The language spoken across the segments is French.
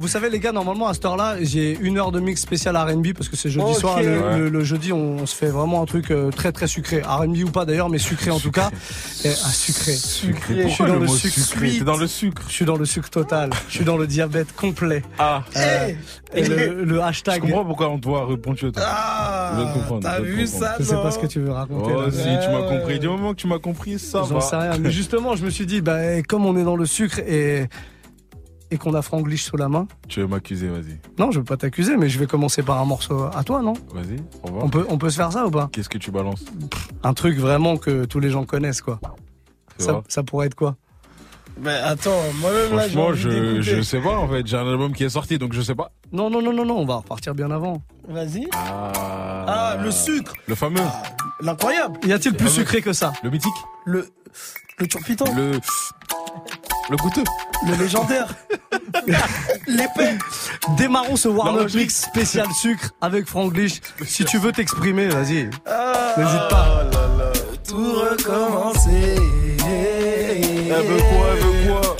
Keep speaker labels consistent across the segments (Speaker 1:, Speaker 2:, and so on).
Speaker 1: Vous savez les gars, normalement à cette heure-là, j'ai une heure de mix spécial R&B parce que c'est jeudi soir. Le,
Speaker 2: Ouais.
Speaker 1: le- le jeudi, on, se fait vraiment un truc euh, très très sucré. R&B ou pas d'ailleurs, mais sucré en tout cas. Et, ah, sucré.
Speaker 2: Sucré.
Speaker 1: Je suis dans
Speaker 2: le
Speaker 1: le sucre.
Speaker 2: sucré T'es dans le sucre.
Speaker 1: Je suis dans le sucre total. Je suis dans le diabète complet.
Speaker 2: Ah.
Speaker 1: Euh, et le, le hashtag.
Speaker 2: Je comprends pourquoi on doit répondre toi.
Speaker 1: Ah, t'as vu
Speaker 2: comprendre.
Speaker 1: ça, Je sais pas ce que tu veux raconter.
Speaker 2: Oh,
Speaker 1: là.
Speaker 2: si, tu m'as compris. Du moment que tu m'as compris, ça
Speaker 1: J'en
Speaker 2: va.
Speaker 1: sais rien. Mais justement, je me suis dit, bah, comme on est dans le sucre et, et qu'on a Franglish sous la main.
Speaker 2: Tu veux m'accuser, vas-y.
Speaker 1: Non, je veux pas t'accuser, mais je vais commencer par un morceau à toi, non?
Speaker 2: Vas-y, au revoir.
Speaker 1: on peut, on peut se faire ça ou pas?
Speaker 2: Qu'est-ce que tu balances?
Speaker 1: Un truc vraiment que tous les gens connaissent, quoi. Ça, pourrait être quoi?
Speaker 3: Mais attends, moi-même là,
Speaker 2: Franchement, je, je sais pas en fait. J'ai un album qui est sorti donc je sais pas.
Speaker 1: Non, non, non, non, non, on va repartir bien avant.
Speaker 3: Vas-y.
Speaker 2: Ah,
Speaker 3: Ah, le sucre.
Speaker 2: Le fameux.
Speaker 3: L'incroyable.
Speaker 1: Y a-t-il plus sucré que ça?
Speaker 2: Le mythique.
Speaker 3: Le. Le turpitant.
Speaker 2: Le. Le goûteux.
Speaker 3: Le légendaire. L'épée.
Speaker 1: Démarrons ce
Speaker 2: L'enregistré.
Speaker 1: Mix spécial sucre avec Franglish. Si tu veux t'exprimer, vas-y.
Speaker 3: Ah,
Speaker 1: N'hésite pas.
Speaker 3: là là. Tout recommencer.
Speaker 2: Elle veut quoi Elle veut quoi?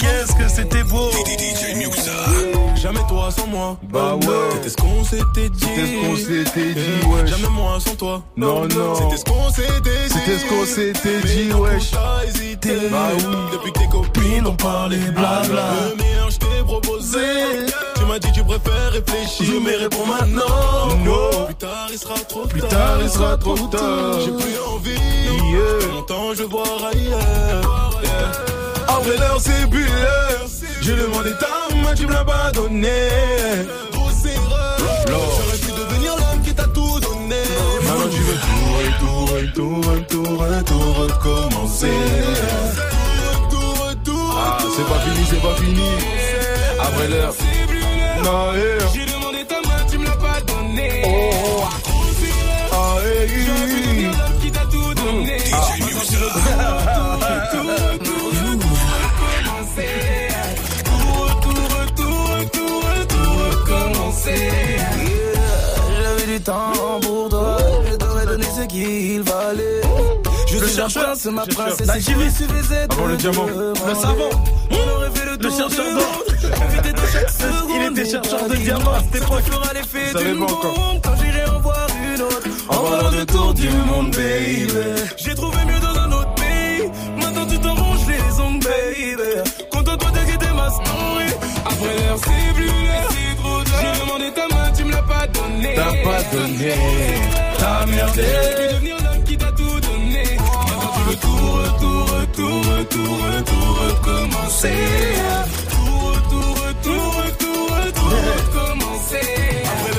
Speaker 3: Qu'est-ce que c'était beau.
Speaker 4: Sans moi.
Speaker 2: Bah ouais.
Speaker 4: C'était ce qu'on s'était dit.
Speaker 2: C'était ce qu'on s'était dit, wesh.
Speaker 4: Jamais moi sans toi.
Speaker 2: Non, non.
Speaker 4: C'était ce qu'on s'était dit.
Speaker 2: C'était ce qu'on s'était dit, wesh.
Speaker 4: T'as hésité?
Speaker 2: Bah oui.
Speaker 4: Depuis que tes copines ont parlé blabla. Le meilleur, je t'ai proposé. Tu m'as dit, tu préfères réfléchir. Mais réponds maintenant.
Speaker 2: Non.
Speaker 4: Plus tard, il sera trop tard.
Speaker 2: Plus tard, il sera trop tard.
Speaker 4: J'ai plus envie.
Speaker 2: Yeah.
Speaker 4: Longtemps, je vais voir ailleurs. Après l'heure, c'est l'heure. J'ai demandé ta main, tu me l'as pas donné. Grosse erreur. J'aurais pu devenir l'homme qui t'a tout donné.
Speaker 2: Maintenant tu veux
Speaker 4: tout, retour, retour, retour, recommencer. Retour, retour,
Speaker 2: Ah, c'est pas fini, c'est pas fini. Après l'heure.
Speaker 4: c'est plus l'heure.
Speaker 2: Non.
Speaker 4: J'ai demandé ta main, tu me l'as pas donné.
Speaker 2: Oh.
Speaker 4: Grosse erreur.
Speaker 2: Ah, hey.
Speaker 4: J'aurais pu devenir l'homme qui t'a tout donné. Maintenant recommencer.
Speaker 3: J'avais du temps pour toi. Je t'aurais donné ce qu'il valait. Je
Speaker 1: Le
Speaker 3: suis
Speaker 1: chercheur.
Speaker 3: prince, ma
Speaker 1: Chercheur.
Speaker 3: princesse.
Speaker 1: La
Speaker 3: il suffisait
Speaker 2: Avant le diamant.
Speaker 1: Le savon.
Speaker 3: On aurait fait le
Speaker 1: Le chercheur d'or. Il était chercheur de
Speaker 3: Pas
Speaker 1: diamants à cette époque.
Speaker 3: fera l'effet d'une
Speaker 2: pas
Speaker 3: bombe quand j'irai en voir une autre. En volant le tour du monde, baby. J'ai trouvé mieux dans un autre pays. Maintenant tu t'arranges les ongles, baby. Contente-toi de ma story.
Speaker 4: Après l'heure, c'est plus
Speaker 2: T'as pas donné.
Speaker 4: T'as merdé. Pu devenir l'homme qui t'a tout donné. Maintenant tu veux tout, retour, retour, retour, retour, recommencer. Tout, retour, retour, retour, recommencer. Après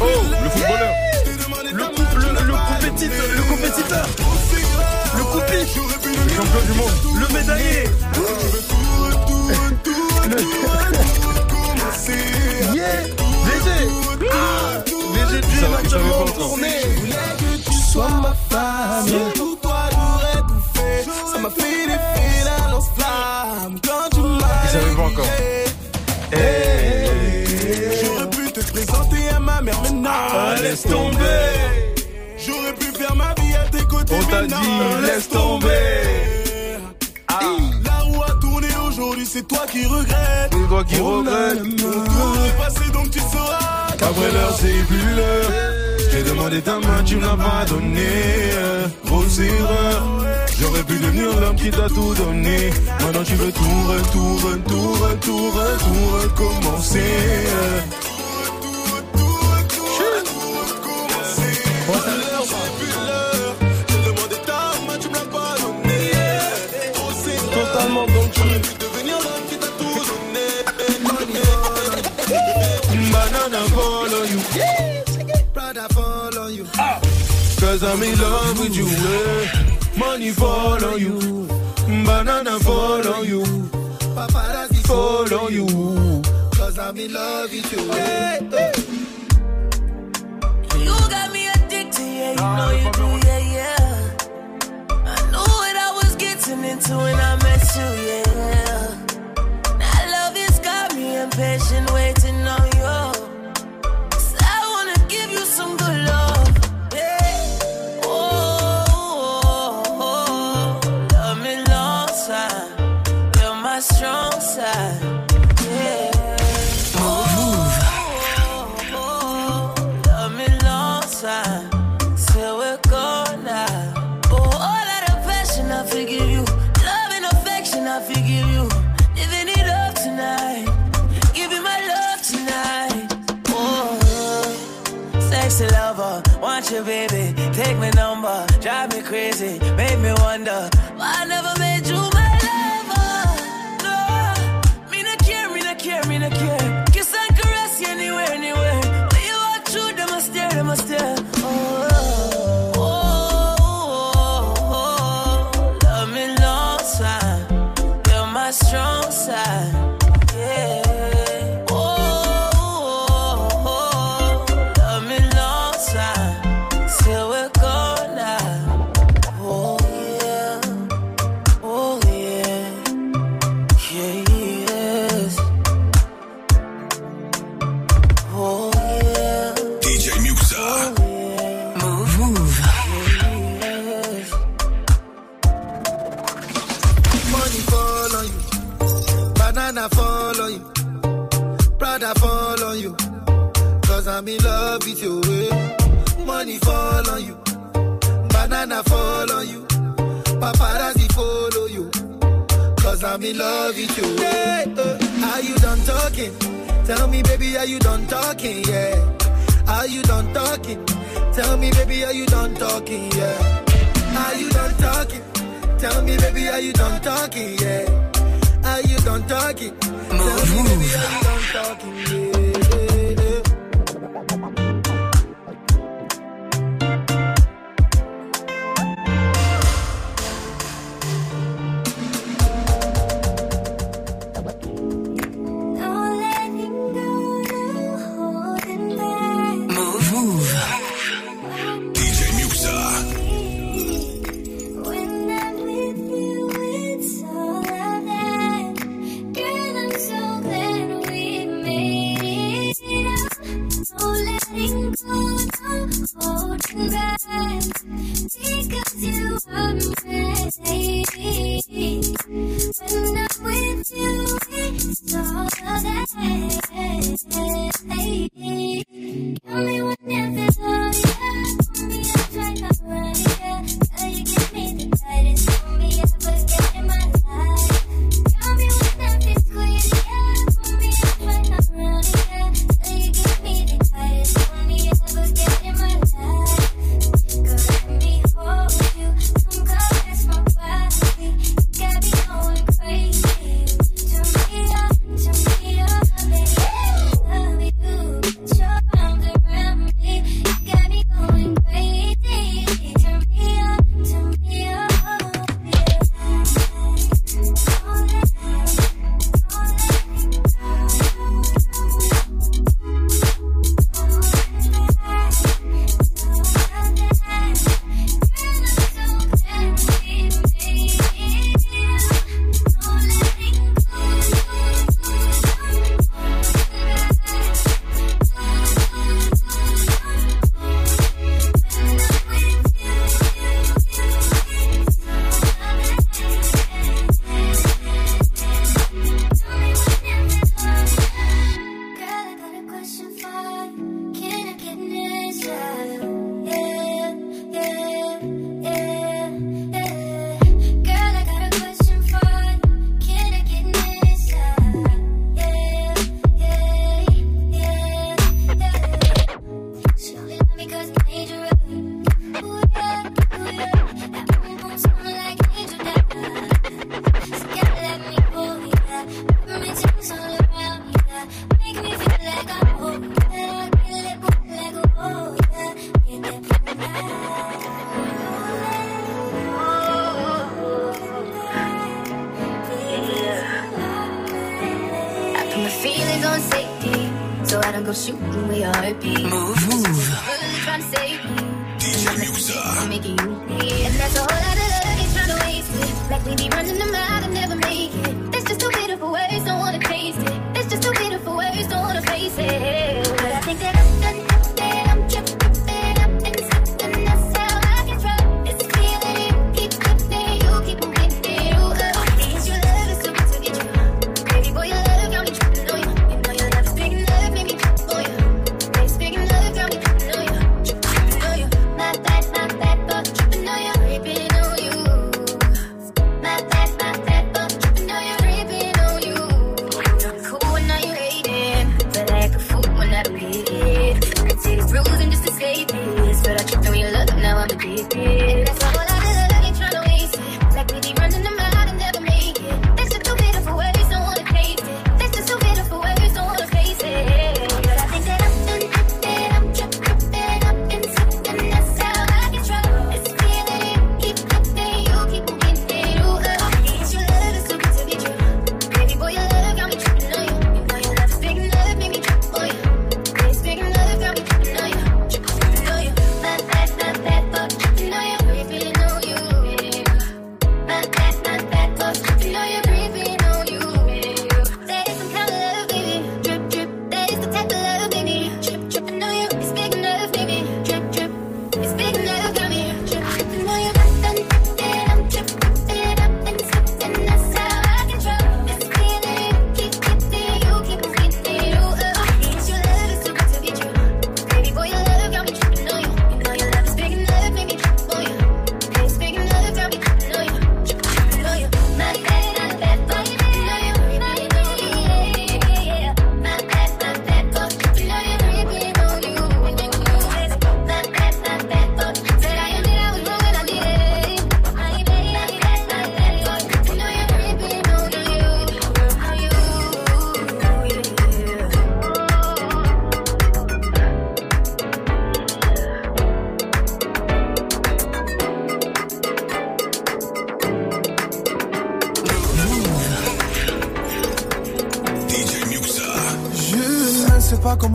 Speaker 2: Oh, le footballeur.
Speaker 4: Je
Speaker 1: Le, le, compétiteur. Le compétiteur.
Speaker 4: Le pu
Speaker 2: Le champion du monde.
Speaker 1: Le médaillé.
Speaker 4: Tout, retour, retour, retour, recommencer.
Speaker 1: Ah.
Speaker 2: Il savait pas encore.
Speaker 1: tourné.
Speaker 3: Tu sois ma femme.
Speaker 4: Pour toi, j'aurais tout fait.
Speaker 3: Ça m'a fait l'effet d'un lance-flamme. Quand tu m'as.
Speaker 2: Il savait pas encore.
Speaker 4: J'aurais pu te présenter à ma mère, mais non, laisse tomber. J'aurais pu faire ma vie à tes côtés,
Speaker 2: On t'a
Speaker 4: mais non,
Speaker 2: dit, laisse tomber.
Speaker 4: C'est toi qui regrettes.
Speaker 2: C'est toi qui regrette.
Speaker 4: Tout est passé, donc tu sauras qu'après l'heure, c'est plus l'heure. J'ai demandé ta main, tu me l'as pas donné. Grosse erreur. J'aurais pu devenir l'homme qui t'a tout donné. Maintenant tu veux tout, retour, retour, retour, retour, recommencer. Banana follow you.
Speaker 3: Yeah, Brother, follow you.
Speaker 4: Cause I'm in love with you. eh. Money follow you. Banana follow you.
Speaker 3: Paparazzi
Speaker 4: Follow you.
Speaker 3: Cause I'm in love with you. Hey, hey.
Speaker 5: You got me addicted, yeah, you know you do, yeah, yeah. I knew what I was getting into when I met you, yeah. That love has got me impatient, waiting Want you, baby, take my number, drive me crazy, make me wonder why I never made you my lover. No, me not care, me not care, me not care. Kiss and caress you anywhere, anywhere. When you walk through, them I stare, them I stare.
Speaker 6: I'm in love with you. Yeah, uh, are you done talking? Tell me, baby, are you done talking? Yeah. Are you done talking? Tell me, baby, are you done talking? Yeah. Are you done talking? Tell me, baby, are you done talking? Yeah. Are you done talking? Move, Tell me, baby, are you done talking? Yeah.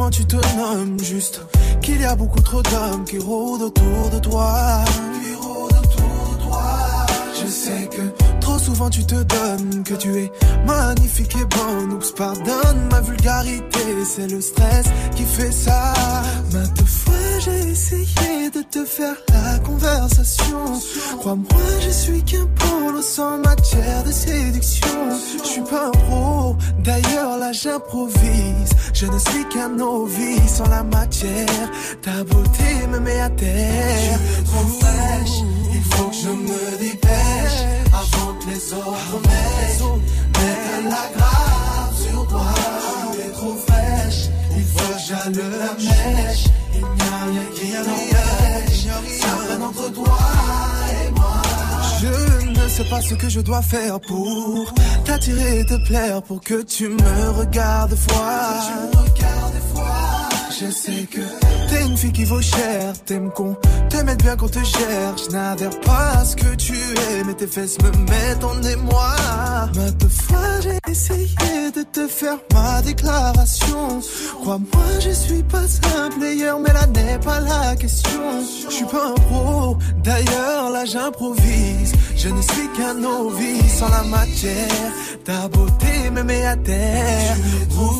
Speaker 7: Tu te nommes, juste qu'il y a beaucoup trop d'hommes qui rôdent autour de toi. Qui rôdent autour de toi. Je sais que trop souvent tu te donnes, que tu es magnifique et bonne. Oups, pardonne ma vulgarité, c'est le stress qui fait ça. Maintes fois j'ai essayé de faire la conversation. Crois-moi, je suis qu'un polo sans matière de séduction. Je suis pas un pro, d'ailleurs là j'improvise. Je ne suis qu'un novice en la matière. Ta beauté me met à terre. Trop fraîche, il faut que je me dépêche avant que les autres m'aident. Mets la grave sur toi, tu es trop fraîche. Il faut que j'allume la mèche. Il n'y a rien qui n'empêche. Je ne sais pas ce que je dois faire pour t'attirer et te plaire, pour que tu me regardes fois. Je sais que t'es une fille qui vaut cher, t'aimes qu'on te mette bien qu'on te. Je n'adhère pas à ce que tu es, mais tes fesses me mettent en émoi. Maintes fois j'ai essayé de te faire ma déclaration. Crois-moi, je suis pas un player, mais là n'est pas la question. Je suis pas un pro, d'ailleurs là j'improvise. Je ne suis qu'un novice en la matière. Ta beauté me met à terre. Trop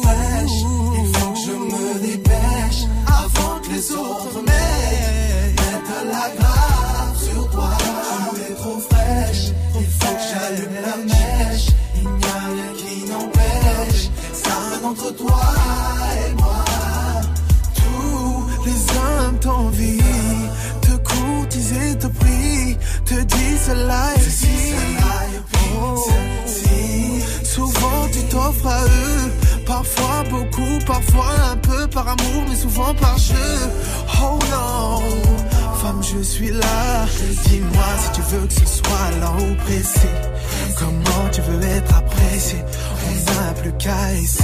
Speaker 7: On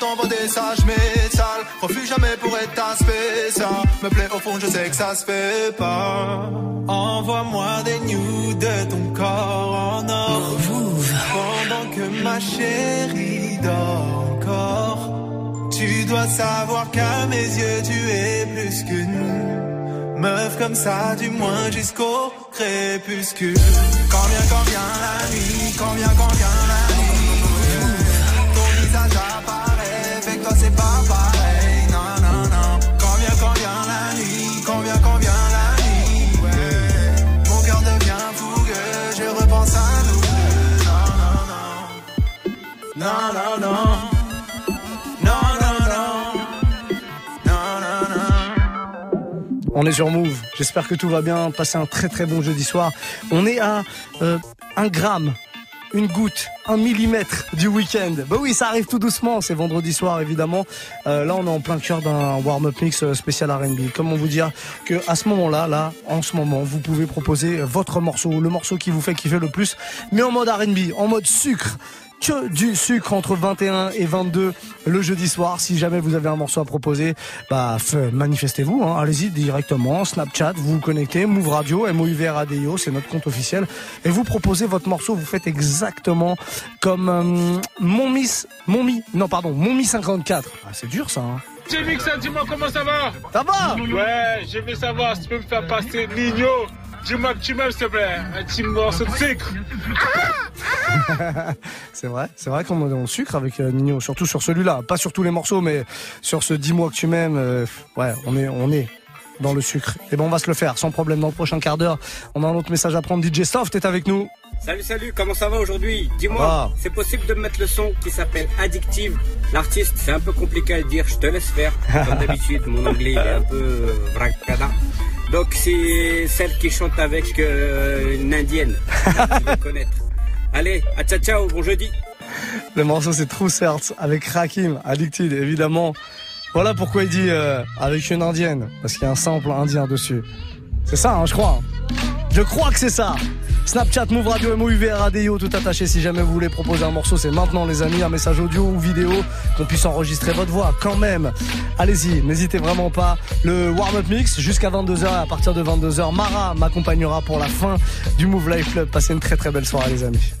Speaker 8: t'envoie des sages, mais sales. Refuse jamais pour être ta spécial. Me plaît au fond, je sais que ça se fait pas. Envoie-moi des nudes de ton corps en or. Pendant que ma chérie dort encore. Tu dois savoir qu'à mes yeux, tu es plus qu'une meuf comme ça, du moins jusqu'au crépuscule. Quand vient, quand vient la nuit, quand vient, quand vient la nuit. C'est pas pareil. Non, non, non. Quand vient, quand vient la nuit, quand vient, quand vient la nuit. Ouais. Mon cœur devient fougueux, je repense à nous deux. Non, non, non. Non, non, non.
Speaker 1: On est sur Move. J'espère que tout va bien. Passez un très très bon jeudi soir. On est à euh, un gramme, une goutte, un millimètre du week-end. Bah oui, ça arrive tout doucement. C'est vendredi soir évidemment. Euh, là, on est en plein cœur d'un warm-up mix euh, spécial R&B. Comment vous dire que à ce moment-là, là, en ce moment, vous pouvez proposer votre morceau, le morceau qui vous fait kiffer le plus, mais en mode R&B, en mode sucre que du sucre entre 21 et 22 le jeudi soir. Si jamais vous avez un morceau à proposer, bah manifestez-vous. Hein. Allez-y directement. Snapchat, vous vous connectez. Move Radio, M-O-U-V-R-A-D-I-O, c'est notre compte officiel. Et vous proposez votre morceau. Vous faites exactement comme euh, mon Miss, mon Mi, non pardon, mon Mi 54. Ah, c'est dur ça. Hein.
Speaker 2: J'ai vu que ça, dis-moi comment ça va
Speaker 1: Ça va?
Speaker 2: Ouais, je veux savoir si tu peux me faire passer Nino. Dis-moi que tu m'aimes, s'il te plaît. Un petit morceau de sucre.
Speaker 1: c'est vrai, c'est vrai qu'on est en sucre avec euh, Nino, surtout sur celui-là. Pas sur tous les morceaux, mais sur ce Dis-moi que tu m'aimes, euh, ouais, on est, on est
Speaker 9: dans le sucre. Et bon, on va se le faire sans problème dans le prochain quart d'heure. On a un autre message à prendre. DJ Soft est avec nous.
Speaker 10: Salut, salut, comment ça va aujourd'hui? Dis-moi, c'est possible de mettre le son qui s'appelle Addictive? L'artiste, c'est un peu compliqué à dire, je te laisse faire. Comme d'habitude, mon anglais est un peu euh, vracada. Donc c'est celle qui chante avec euh, une indienne. Allez, à ciao ciao, bon jeudi.
Speaker 9: Le morceau c'est True Certs avec Rakim, Addicted évidemment. Voilà pourquoi il dit euh, avec une indienne, parce qu'il y a un sample indien dessus. C'est ça, hein, je crois. Je crois que c'est ça. Snapchat, Move Radio, MOUV, RADIO, tout attaché. Si jamais vous voulez proposer un morceau, c'est maintenant, les amis, un message audio ou vidéo, qu'on puisse enregistrer votre voix quand même. Allez-y, n'hésitez vraiment pas. Le warm-up mix jusqu'à 22h et à partir de 22h, Mara m'accompagnera pour la fin du Move Life Club. Passez une très très belle soirée, les amis.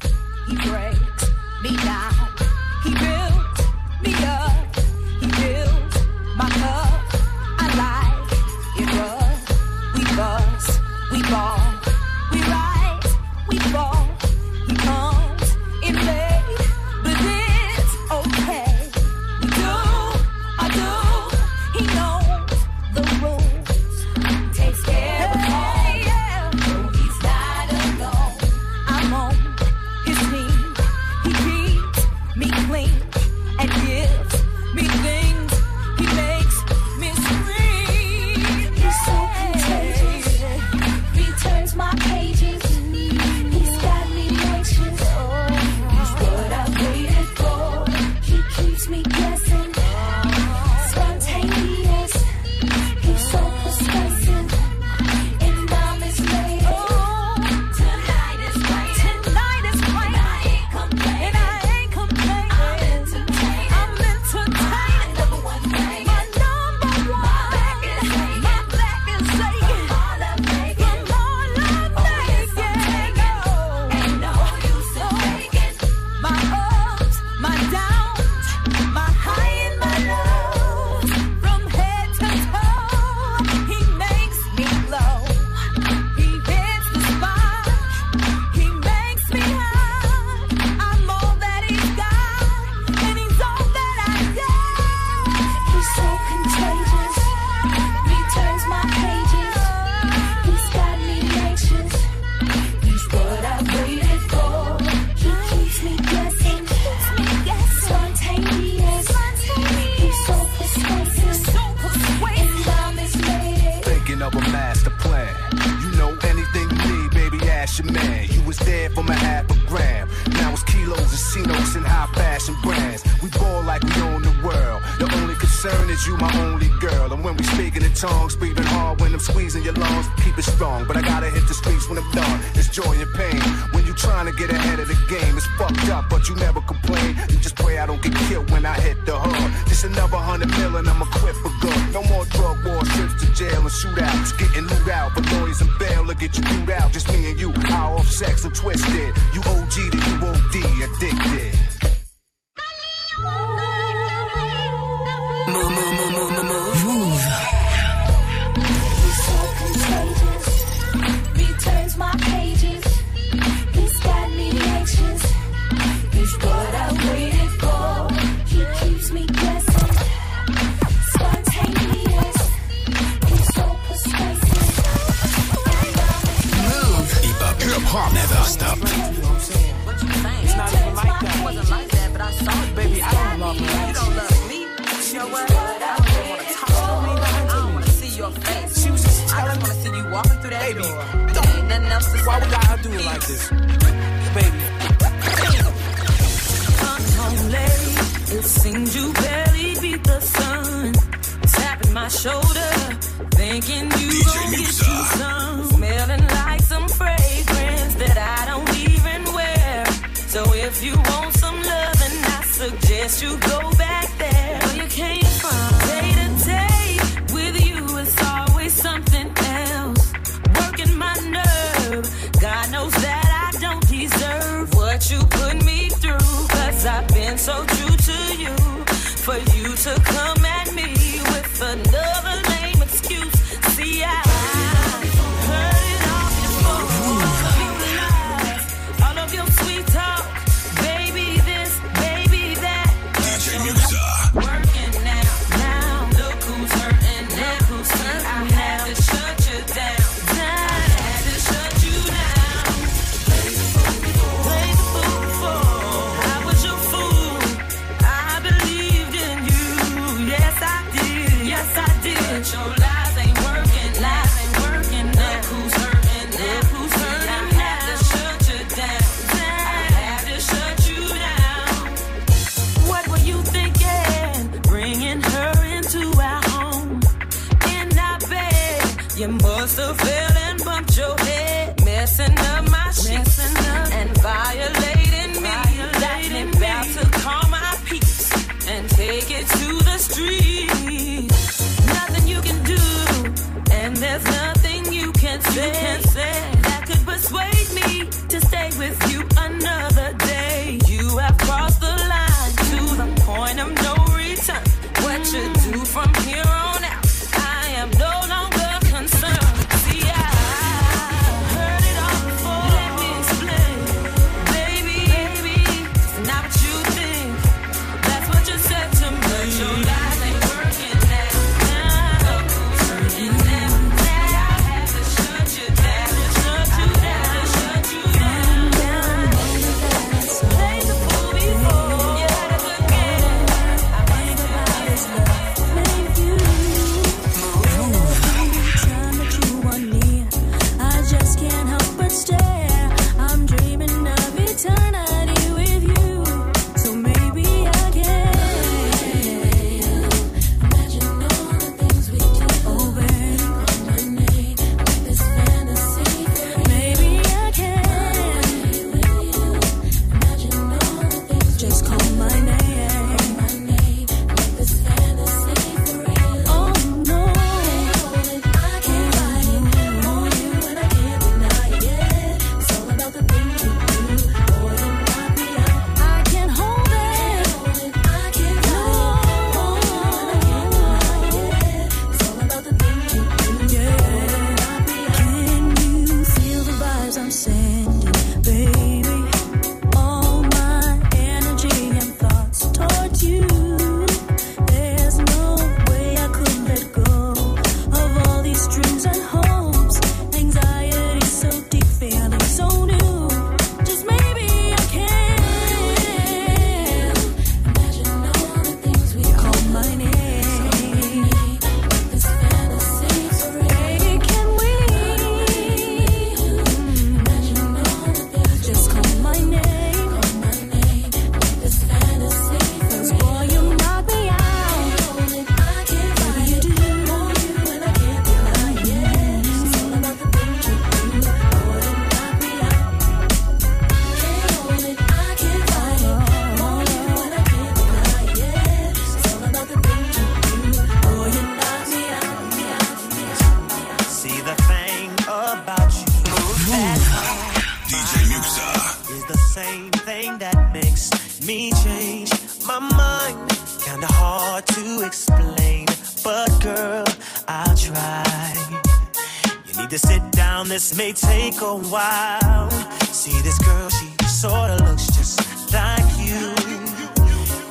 Speaker 11: down, this may take a while. See this girl, she sorta looks just like you.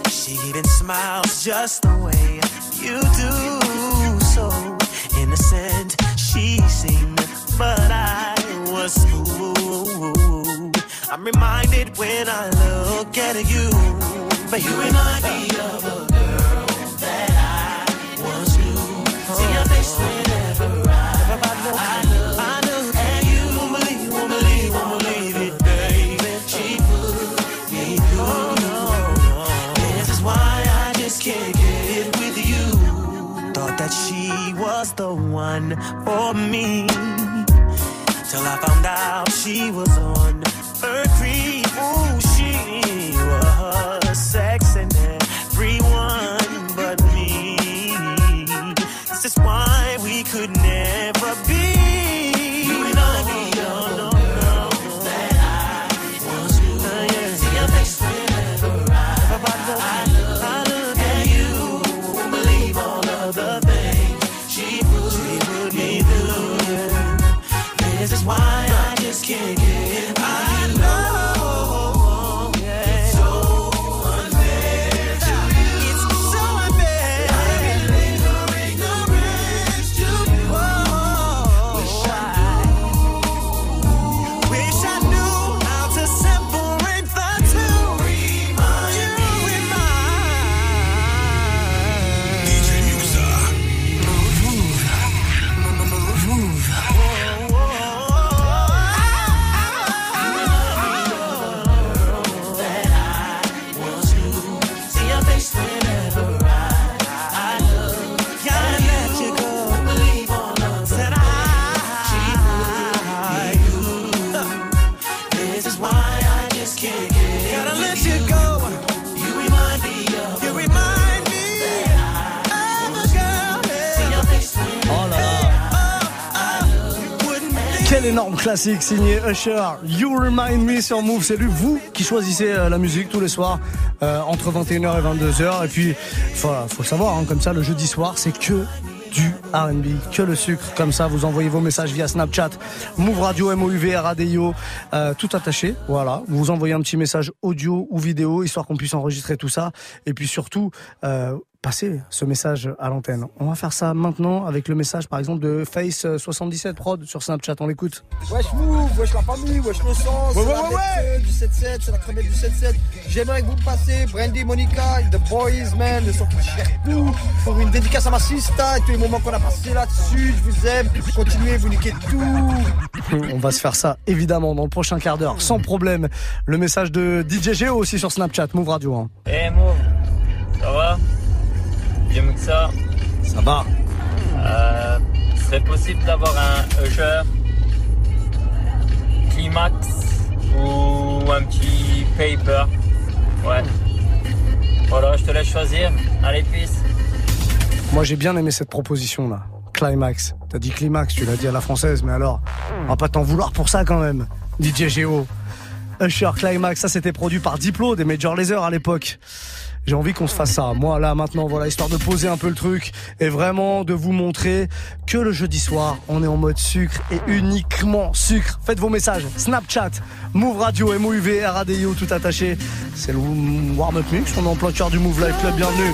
Speaker 11: She even smiles just the way you do. So innocent she seemed, but I was fooled. I'm reminded when I look at you, but you remind me of a girl that I once knew. See your face whenever I, I, I look. was the one for me. Till I found out she was on her creep. Ooh.
Speaker 1: Classique signé Usher. You Remind Me sur Move. C'est lui, vous, qui choisissez euh, la musique tous les soirs euh, entre 21h et 22h. Et puis, faut, faut savoir, hein, comme ça, le jeudi soir, c'est que du R&B, que le sucre. Comme ça, vous envoyez vos messages via Snapchat, Move Radio, MOUV, RADIO, euh, tout attaché. Voilà, vous envoyez un petit message audio ou vidéo, histoire qu'on puisse enregistrer tout ça. Et puis surtout, euh, passer ce message à l'antenne. On va faire ça maintenant avec le message, par exemple, de Face77 Prod sur Snapchat. On l'écoute.
Speaker 12: Wesh Move, wesh la famille, wesh le sens,
Speaker 1: Ouais, ouais,
Speaker 12: la
Speaker 1: ouais,
Speaker 12: du 7-7, c'est la crème du 7-7. J'aimerais que vous passiez Brandy, Monica, The Boys, man, le son qui gère tout. Pour une dédicace à ma sista et tous les moments qu'on a passés là-dessus, je vous aime. Continuez, vous niquez tout.
Speaker 1: On va se faire ça, évidemment, dans le prochain quart d'heure, sans problème. Le message de DJ Geo aussi sur Snapchat, Move Radio. hein.
Speaker 13: Eh Mo, ça va? J'ai mieux que ça.
Speaker 1: Ça va.
Speaker 13: Euh, serait possible d'avoir un Usher, Climax ou un petit Paper. Ouais. Voilà, je te laisse choisir. Allez, peace.
Speaker 1: Moi, j'ai bien aimé cette proposition-là. Climax. T'as dit climax, tu l'as dit à la française, mais alors, on va pas t'en vouloir pour ça quand même. DJ Geo. Usher Climax, ça c'était produit par Diplo des Major Laser à l'époque. J'ai envie qu'on se fasse ça. Moi, là, maintenant, voilà, histoire de poser un peu le truc et vraiment de vous montrer que le jeudi soir, on est en mode sucre et uniquement sucre. Faites vos messages. Snapchat, Move Radio, MOUV, RADIO, tout attaché. C'est le warm-up mix. On est en plein cœur du Move Life Club. Bienvenue.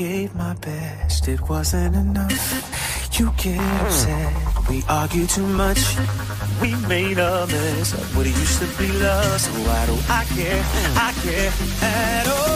Speaker 7: gave my best, it wasn't enough. You get upset, we argue too much. We made a mess of what it used to be love. So why do I care? I care at all.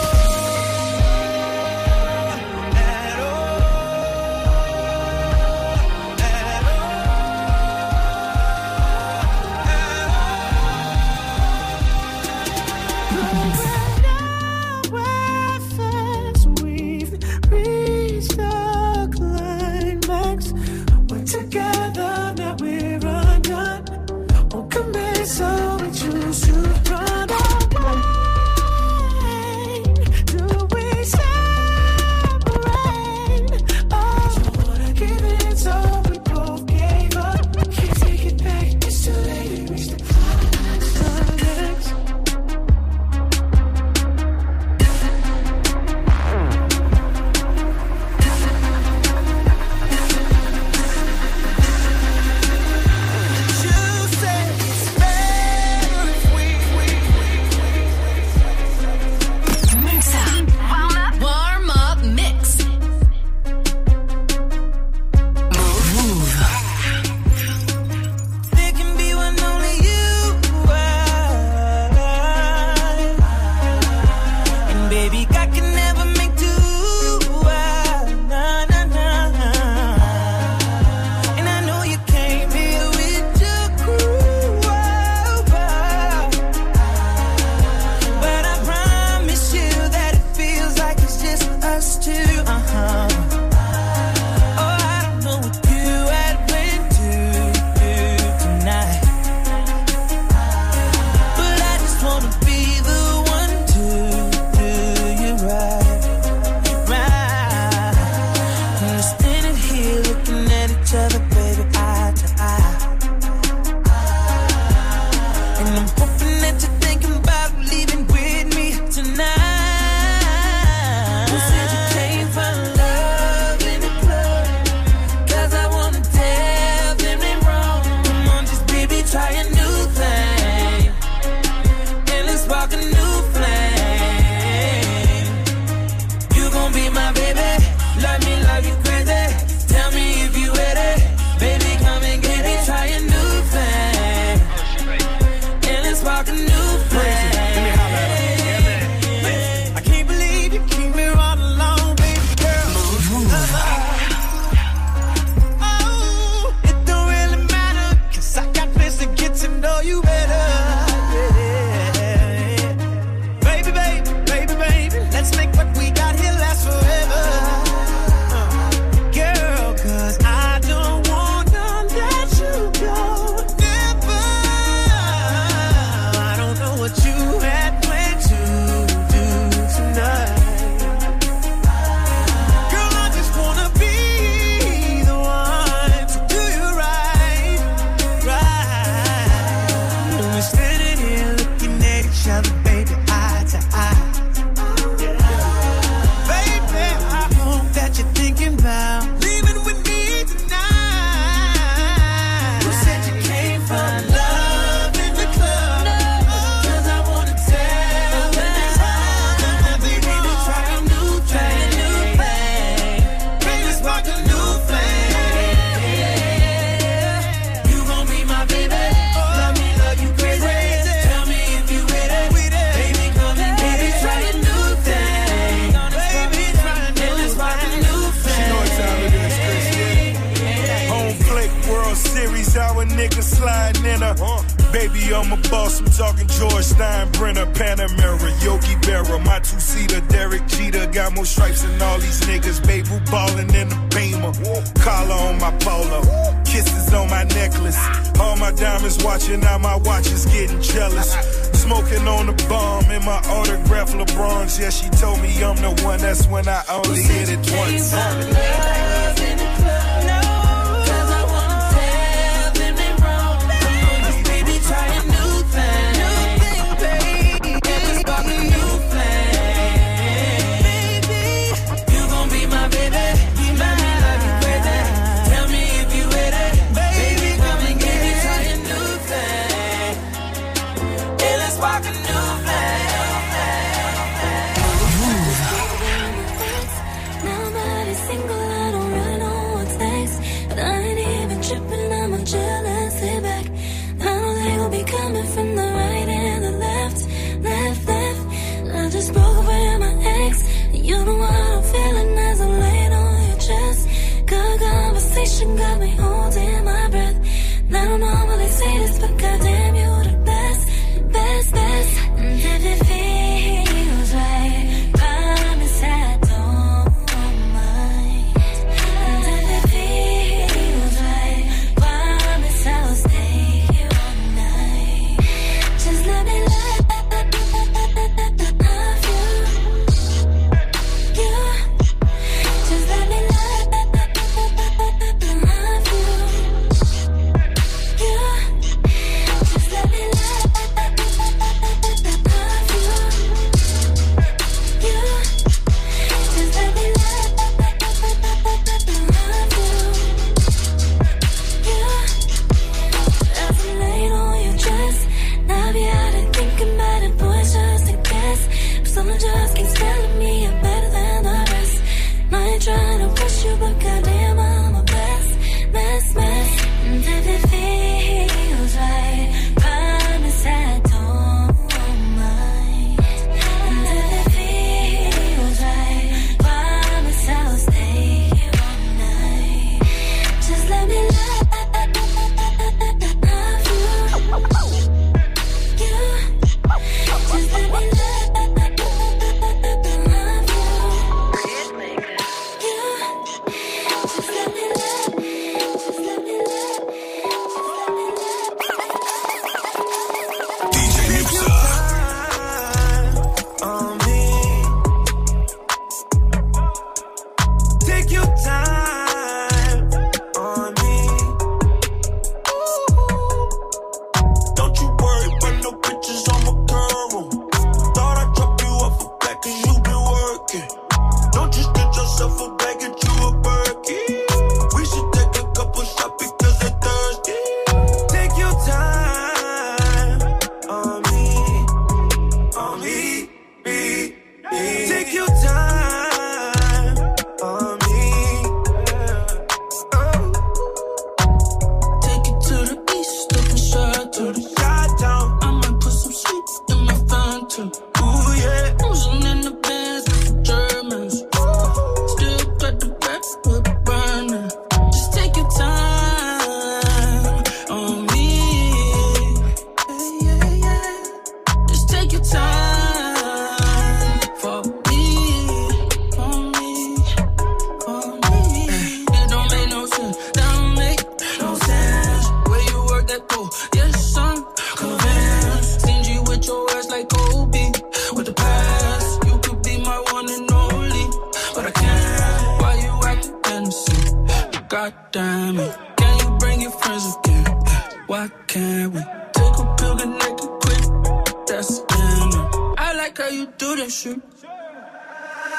Speaker 9: you.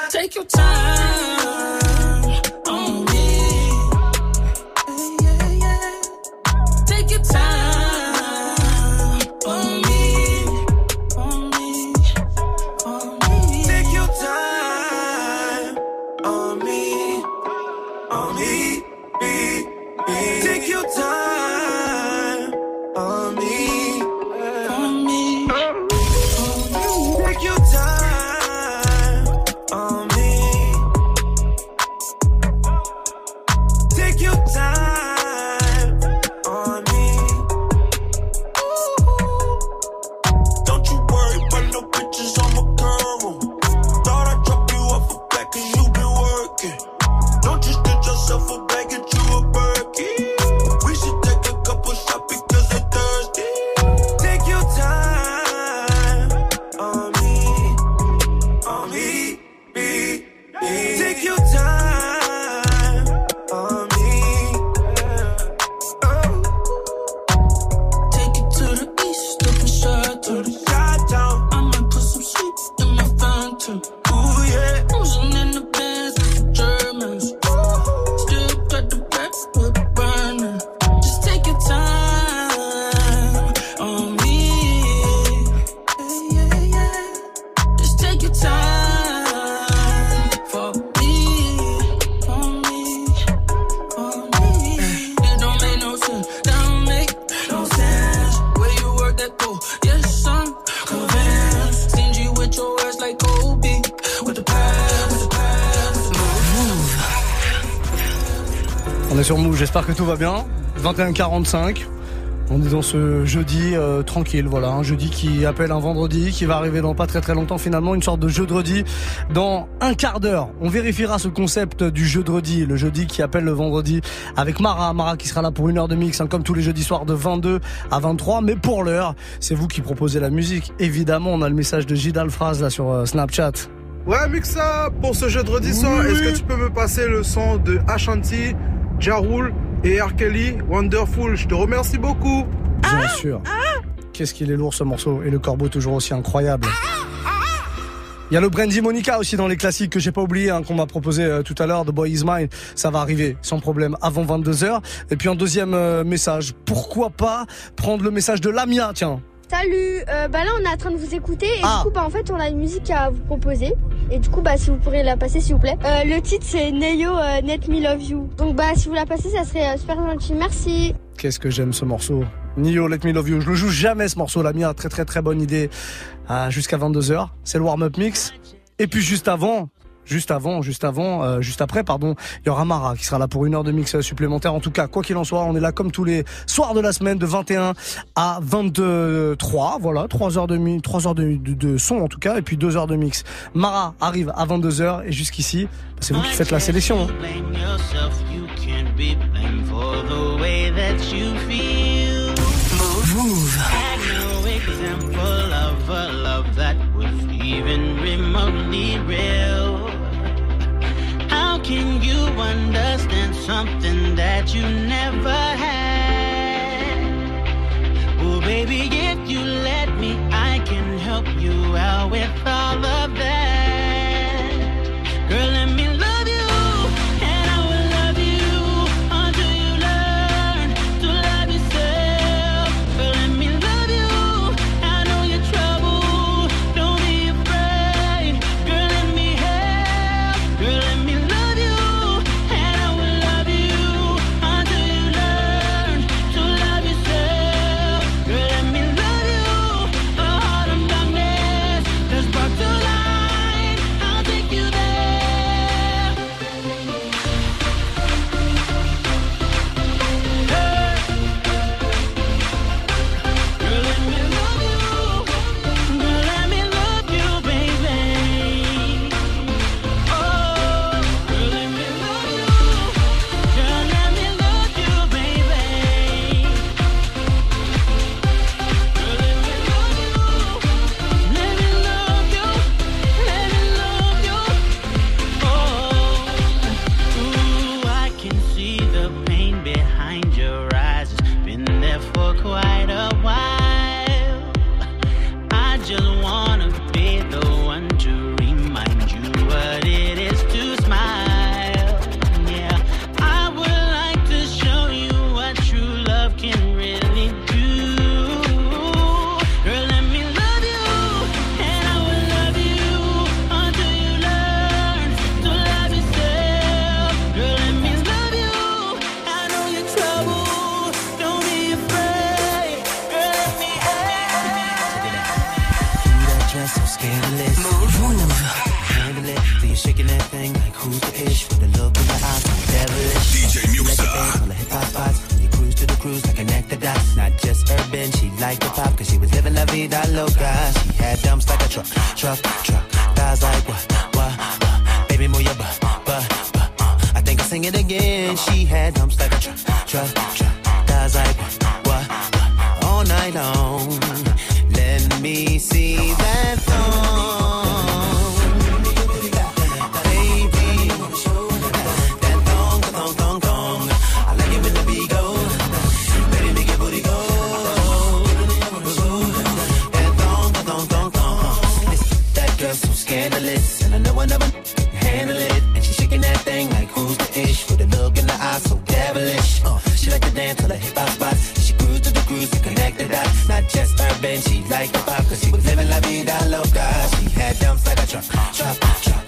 Speaker 3: Take your time.
Speaker 1: 21h45. On est dans ce jeudi euh, tranquille, voilà, un jeudi qui appelle un vendredi, qui va arriver dans pas très très longtemps finalement, une sorte de jeudi dans un quart d'heure. On vérifiera ce concept du jeudi, le jeudi qui appelle le vendredi, avec Mara, Mara qui sera là pour une heure de mix, hein, comme tous les jeudis soirs de 22 à 23. Mais pour l'heure, c'est vous qui proposez la musique. Évidemment, on a le message de Gidal Phrase là sur euh, Snapchat.
Speaker 14: Ouais, Mixa, pour ce jeudi soir, est-ce que tu peux me passer le son de Ashanti, Jarul et R. Kelly, Wonderful Je te remercie beaucoup.
Speaker 1: Bien sûr. Qu'est-ce qu'il est lourd ce morceau et le corbeau toujours aussi incroyable. Il y a le Brandy Monica aussi dans les classiques que j'ai pas oublié hein, qu'on m'a proposé euh, tout à l'heure The Boy Is Mine, ça va arriver sans problème avant 22h et puis un deuxième euh, message, pourquoi pas prendre le message de Lamia tiens.
Speaker 15: Salut, euh, bah là on est en train de vous écouter et
Speaker 1: Ah.
Speaker 15: du coup bah en fait on a une musique à vous proposer et du coup bah si vous pourrez la passer s'il vous plaît. Euh, le titre c'est Neyo euh, Net Me Love You. Donc bah si vous la passez ça serait euh, super gentil. Merci.
Speaker 1: Qu'est-ce que j'aime ce morceau. Nio, Let Me Love You. Je le joue jamais ce morceau, Lamia, très très très bonne idée. Ah, Jusqu'à 22h, c'est le warm-up mix. Et puis juste avant, juste avant, juste avant, euh, juste après, pardon, il y aura Mara qui sera là pour une heure de mix euh, supplémentaire. En tout cas, quoi qu'il en soit, on est là comme tous les soirs de la semaine de 21 à 23. Voilà, 3 heures de, mi- 3 heures de, de, de son en tout cas, et puis 2 heures de mix. Mara arrive à 22h et jusqu'ici, c'est vous qui faites la sélection. hein.
Speaker 16: even remotely real. Can you understand something that you never had? Oh, baby, if you let me, I can help you out with all of that.
Speaker 11: She like the pop cause she was living la vida loca. She had dumps like a truck, truck, truck.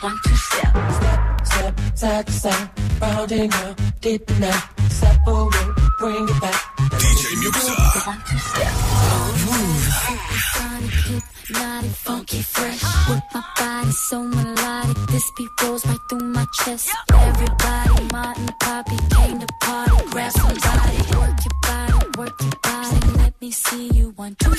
Speaker 17: One two step. Step, step, side to side, round and round, deep in that. Separate, bring it back. DJ Muxa.
Speaker 9: Move. Naughty, funky, fresh. With my body so melodic, this beat rolls right through my chest. Everybody, Martin, Poppy came to party. Grab somebody, work your body, work your body. Let me see you one, two,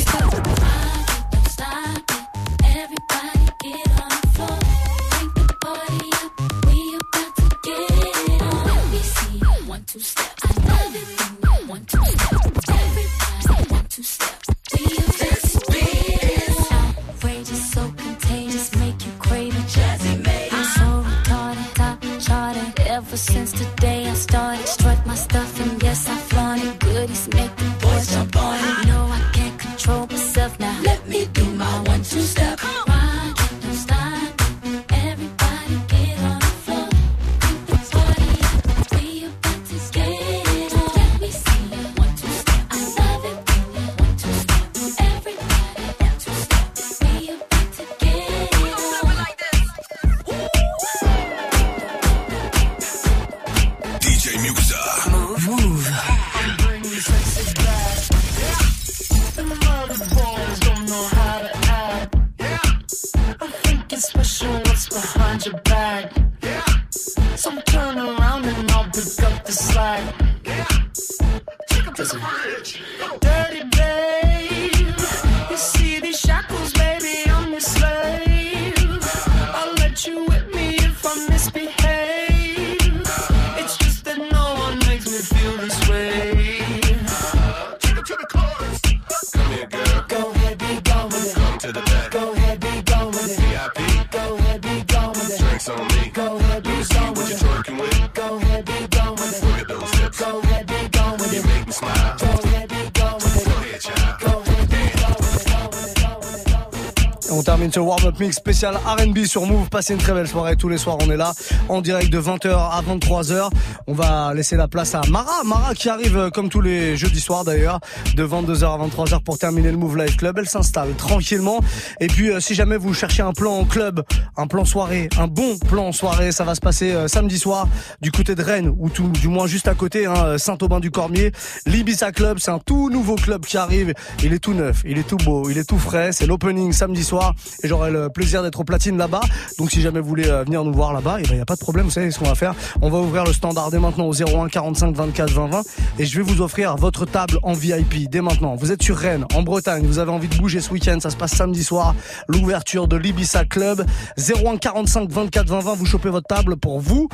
Speaker 9: On
Speaker 1: termine ce warm-up mix spécial R&B sur Move. Passez une très belle soirée. Tous les soirs, on est là en direct de 20h à 23h. On va laisser la place à Mara. Mara qui arrive euh, comme tous les jeudis soirs d'ailleurs de 22h à 23h pour terminer le Move Live Club. Elle s'installe tranquillement. Et puis euh, si jamais vous cherchez un plan en club, un plan soirée, un bon plan soirée, ça va se passer euh, samedi soir du côté de Rennes ou du moins juste à côté hein, Saint-Aubin-du-Cormier. L'Ibiza Club, c'est un tout nouveau club qui arrive. Il est tout neuf, il est tout beau, il est tout frais. C'est l'opening samedi soir et j'aurai le plaisir d'être au platine là-bas. Donc si jamais vous voulez euh, venir nous voir là-bas, il ben, y a pas de problème. Vous savez ce qu'on va faire On va ouvrir le standard dès maintenant au 01 45 24 20 20 et je vais vous offrir votre table en VIP dès maintenant. Vous êtes sur Rennes, en Bretagne, vous avez envie de bouger ce week-end, ça se passe samedi soir, l'ouverture de l'Ibissa Club. 01 45 24 20 20, vous chopez votre table pour vous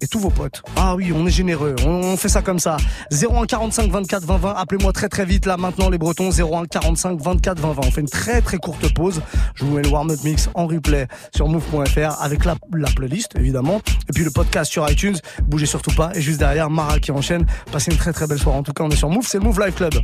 Speaker 1: et tous vos potes. Ah oui, on est généreux, on, fait ça comme ça. 01 45 24 20 20, appelez-moi très très vite là maintenant les Bretons 01 45 24 20 20. On fait une très très courte pause. Je vous mets le warm-up mix en replay sur move.fr avec la, la playlist évidemment et puis le podcast sur iTunes. Bougez surtout pas et juste derrière Mara qui enchaîne. Passez une très très belle soirée. En tout cas, on est sur Move, c'est le Move Live Club.